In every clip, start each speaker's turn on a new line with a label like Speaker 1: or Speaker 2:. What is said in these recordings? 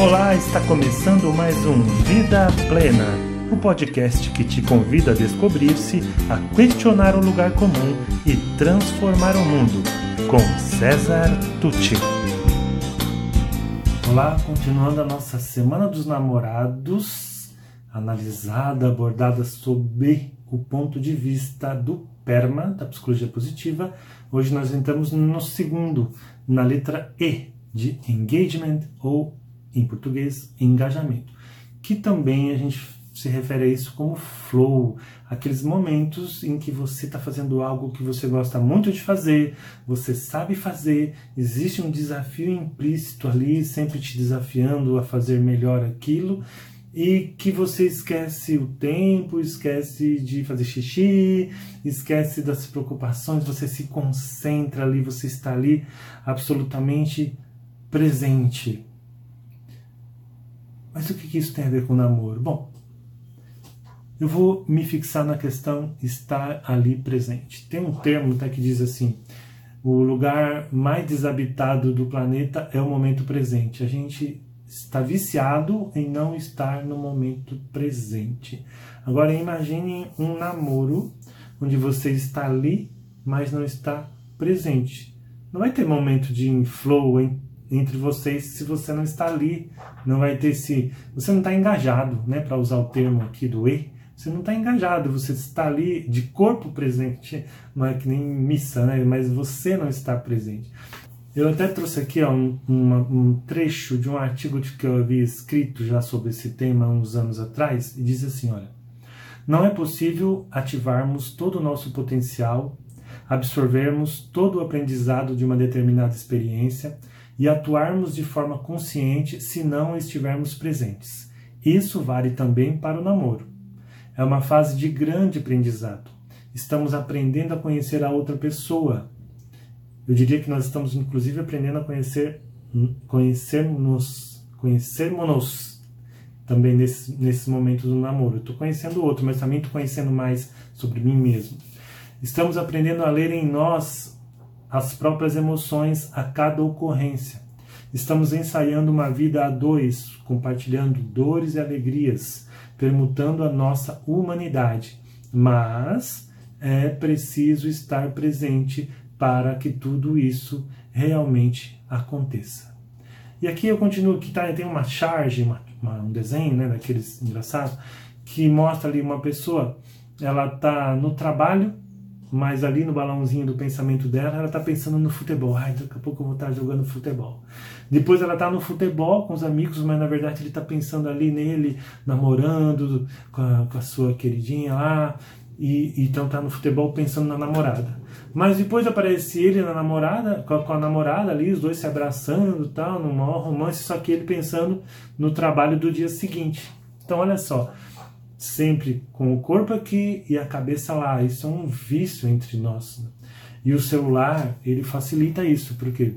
Speaker 1: Olá, está começando mais um Vida Plena, o podcast que te convida a descobrir-se, a questionar o lugar comum e transformar o mundo, com César Tucci. Olá, continuando a nossa Semana dos Namorados, analisada, abordada sob o ponto de vista do PERMA, da psicologia positiva. Hoje nós entramos no segundo, na letra E, de engagement ou em português, engajamento, que também a gente se refere a isso como flow, aqueles momentos em que você está fazendo algo que você gosta muito de fazer, você sabe fazer, existe um desafio implícito ali, sempre te desafiando a fazer melhor aquilo, e que você esquece o tempo, esquece de fazer xixi, esquece das preocupações, você se concentra ali, você está ali absolutamente presente. Mas o que isso tem a ver com namoro? Bom, eu vou me fixar na questão estar ali presente. Tem um termo tá, que diz assim: o lugar mais desabitado do planeta é o momento presente. A gente está viciado em não estar no momento presente. Agora imagine um namoro onde você está ali, mas não está presente. Não vai ter momento de flow, entre vocês se você não está ali, não vai ter esse, você não está engajado, né, para usar o termo aqui do e, você não está engajado, você está ali de corpo presente, não é que nem missa, né, mas você não está presente. Eu até trouxe aqui ó, um, uma, um trecho de um artigo que eu havia escrito já sobre esse tema uns anos atrás e diz assim, olha, não é possível ativarmos todo o nosso potencial, absorvermos todo o aprendizado de uma determinada experiência e atuarmos de forma consciente se não estivermos presentes. Isso vale também para o namoro. É uma fase de grande aprendizado. Estamos aprendendo a conhecer a outra pessoa. Eu diria que nós estamos inclusive aprendendo a conhecer conhecermos, conhecermos também nesse, nesse momento do namoro. Estou conhecendo o outro, mas também estou conhecendo mais sobre mim mesmo. Estamos aprendendo a ler em nós as próprias emoções a cada ocorrência. Estamos ensaiando uma vida a dois, compartilhando dores e alegrias, permutando a nossa humanidade. Mas é preciso estar presente para que tudo isso realmente aconteça. E aqui eu continuo que tá, tem uma charge, uma, uma, um desenho, né, daqueles engraçados, que mostra ali uma pessoa, ela está no trabalho mas ali no balãozinho do pensamento dela, ela está pensando no futebol. Ai, daqui a pouco eu vou estar tá jogando futebol. Depois ela está no futebol com os amigos, mas na verdade ele está pensando ali nele, namorando com a, com a sua queridinha lá, e então está no futebol pensando na namorada. Mas depois aparece ele na namorada, com a, com a namorada ali, os dois se abraçando, tal, num maior romance, só que ele pensando no trabalho do dia seguinte. Então olha só, sempre com o corpo aqui e a cabeça lá. Isso é um vício entre nós. Né? E o celular, ele facilita isso, porque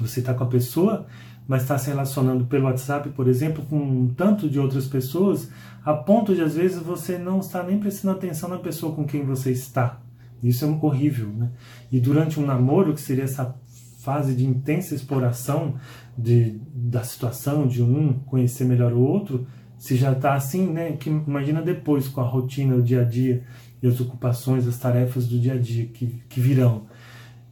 Speaker 1: você está com a pessoa, mas está se relacionando pelo WhatsApp, por exemplo, com um tanto de outras pessoas, a ponto de às vezes você não está nem prestando atenção na pessoa com quem você está. Isso é horrível, né? E durante um namoro, que seria essa fase de intensa exploração de, da situação, de um conhecer melhor o outro, se já está assim, né? Que imagina depois com a rotina, o dia a dia e as ocupações, as tarefas do dia a dia que, que virão.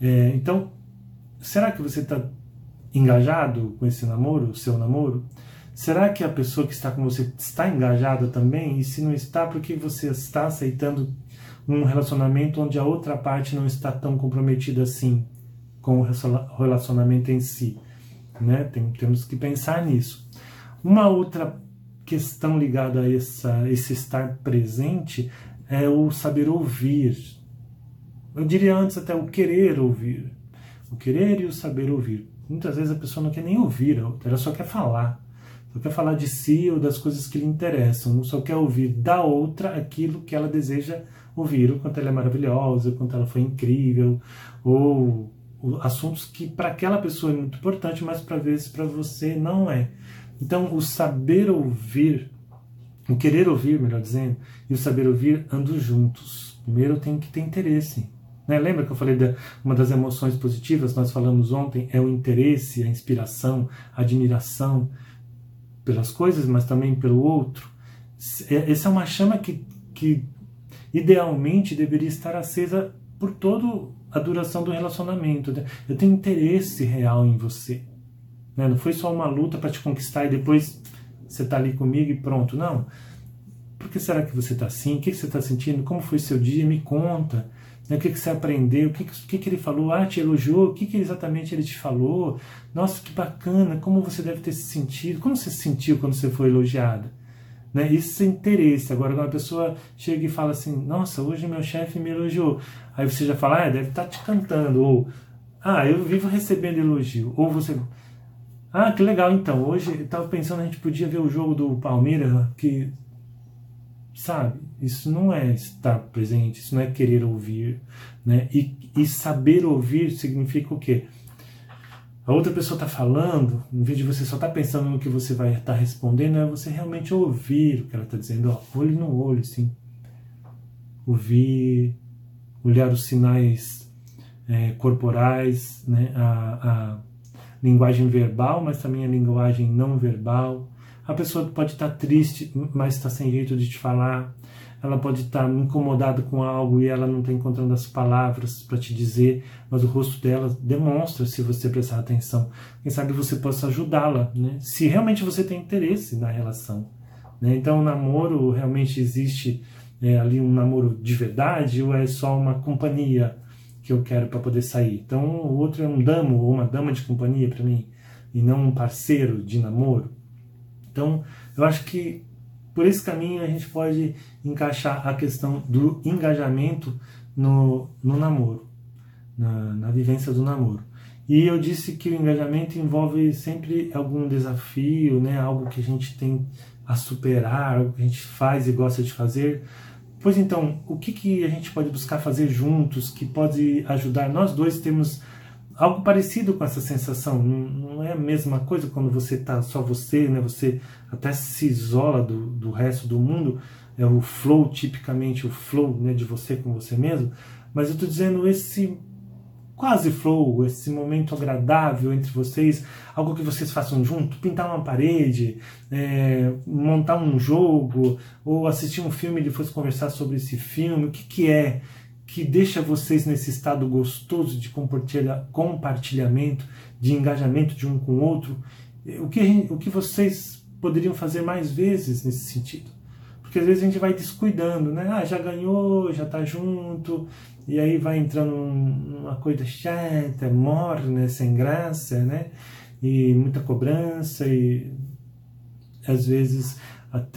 Speaker 1: É, então, será que você está engajado com esse namoro, o seu namoro? Será que a pessoa que está com você está engajada também? E se não está, por que você está aceitando um relacionamento onde a outra parte não está tão comprometida assim com o relacionamento em si? Né? Tem, temos que pensar nisso. Uma outra questão ligada a essa, esse estar presente é o saber ouvir. Eu diria antes até o querer ouvir. O querer e o saber ouvir. Muitas vezes a pessoa não quer nem ouvir ela só quer falar. Só quer falar de si ou das coisas que lhe interessam. Só quer ouvir da outra aquilo que ela deseja ouvir. O quanto ela é maravilhosa, o quanto ela foi incrível. Ou assuntos que para aquela pessoa é muito importante, mas para vezes para você não é. Então, o saber ouvir, o querer ouvir, melhor dizendo, e o saber ouvir andam juntos. Primeiro eu tenho que ter interesse. Né? Lembra que eu falei de uma das emoções positivas, nós falamos ontem, é o interesse, a inspiração, a admiração. pelas coisas, mas também pelo outro. É, essa é uma chama que, que idealmente deveria estar acesa por toda a duração do relacionamento. Né? Eu tenho interesse real em você. Né? Não foi só uma luta para te conquistar e depois você está ali comigo e pronto. Não. Por que será que você está assim? O que, você está sentindo? Como foi seu dia? Me conta. Né? O que, que você aprendeu? O que, que, que ele falou? Ah, te elogiou? O que, que exatamente ele te falou? Nossa, que bacana! Como você deve ter se sentido? Como você se sentiu quando você foi elogiada? Né? Isso é interesse. Agora, quando a pessoa chega e fala assim: Nossa, hoje meu chefe me elogiou. Aí você já fala: Ah, deve estar tá te cantando. Ou Ah, eu vivo recebendo elogio. Ou você. Ah, que legal então. Hoje eu estava pensando a gente podia ver o jogo do Palmeiras, que. Sabe? Isso não é estar presente, isso não é querer ouvir. Né? E, e saber ouvir significa o quê? a outra pessoa está falando, em vez de você só estar tá pensando no que você vai estar tá respondendo, é você realmente ouvir o que ela está dizendo, ó, olho no olho, sim. Ouvir, olhar os sinais é, corporais, né, a, a linguagem verbal, mas também a linguagem não verbal. A pessoa pode estar triste, mas está sem jeito de te falar ela pode estar incomodada com algo e ela não está encontrando as palavras para te dizer, mas o rosto dela demonstra se você prestar atenção. Quem sabe você possa ajudá-la, né? se realmente você tem interesse na relação. Né? Então, o namoro realmente existe é, ali um namoro de verdade ou é só uma companhia que eu quero para poder sair? Então, o outro é um damo ou uma dama de companhia para mim e não um parceiro de namoro. Então, eu acho que por esse caminho a gente pode encaixar a questão do engajamento no, no namoro, na, na vivência do namoro. E eu disse que o engajamento envolve sempre algum desafio, né? algo que a gente tem a superar, algo que a gente faz e gosta de fazer. Pois então, o que, que a gente pode buscar fazer juntos que pode ajudar? Nós dois temos algo parecido com essa sensação. Não, é a mesma coisa quando você está só você, né? Você até se isola do, do resto do mundo. É o flow, tipicamente o flow né, de você com você mesmo. Mas eu estou dizendo esse quase flow, esse momento agradável entre vocês, algo que vocês façam junto, pintar uma parede, é, montar um jogo, ou assistir um filme e depois conversar sobre esse filme, o que, que é que deixa vocês nesse estado gostoso de compartilhamento, de engajamento de um com o outro? O que, o que vocês poderiam fazer mais vezes nesse sentido? Porque às vezes a gente vai descuidando, né? Ah, já ganhou, já tá junto, e aí vai entrando numa coisa chata, morna, sem graça, né? E muita cobrança, e às vezes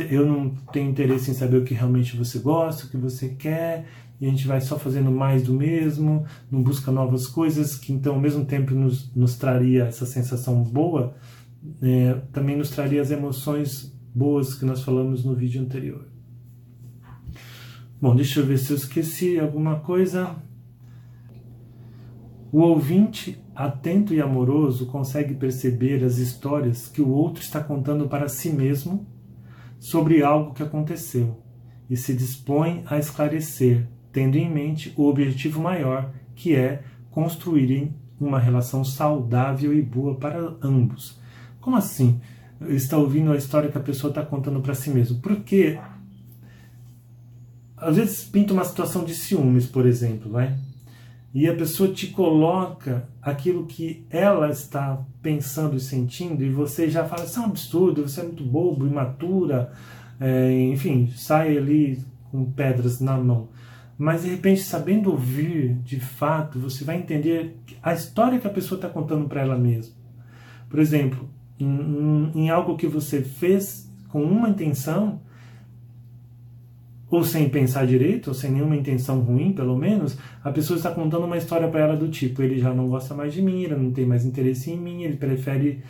Speaker 1: eu não tenho interesse em saber o que realmente você gosta, o que você quer, e a gente vai só fazendo mais do mesmo, não busca novas coisas, que então ao mesmo tempo nos, nos traria essa sensação boa, é, também nos traria as emoções boas que nós falamos no vídeo anterior. Bom, deixa eu ver se eu esqueci alguma coisa. O ouvinte atento e amoroso consegue perceber as histórias que o outro está contando para si mesmo sobre algo que aconteceu e se dispõe a esclarecer, tendo em mente o objetivo maior, que é construírem uma relação saudável e boa para ambos. Como assim? Está ouvindo a história que a pessoa está contando para si mesmo? Porque às vezes pinta uma situação de ciúmes, por exemplo, vai? E a pessoa te coloca aquilo que ela está pensando e sentindo, e você já fala, isso é um absurdo, você é muito bobo, imatura, é, enfim, sai ali com pedras na mão mas de repente, sabendo ouvir de fato, você vai entender a história que a pessoa está contando para ela mesma. Por exemplo, em, em, algo que você fez com uma intenção, ou sem pensar direito, ou sem nenhuma intenção ruim, pelo menos, a pessoa está contando uma história para ela do tipo: ele já não gosta mais de mim, ele não tem mais interesse em mim, ele prefere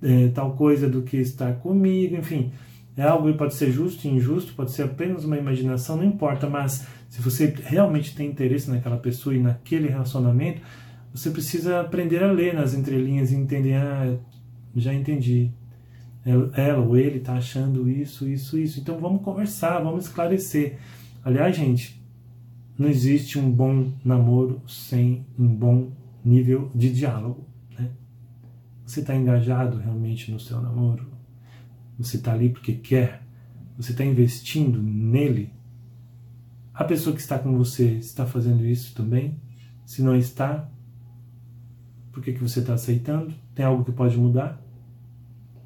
Speaker 1: é, tal coisa do que estar comigo, enfim. É algo que pode ser justo, injusto, pode ser apenas uma imaginação, não importa, mas se você realmente tem interesse naquela pessoa e naquele relacionamento, você precisa aprender a ler nas entrelinhas e entender, ah, já entendi. Ela ou ele está achando isso, isso, isso. Então vamos conversar, vamos esclarecer. Aliás, gente, não existe um bom namoro sem um bom nível de diálogo. Né? Você está engajado realmente no seu namoro? Você está ali porque quer? Você está investindo nele? A pessoa que está com você está fazendo isso também? Se não está, por que, que você está aceitando? Tem algo que pode mudar?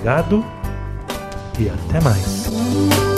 Speaker 1: Obrigado e até mais.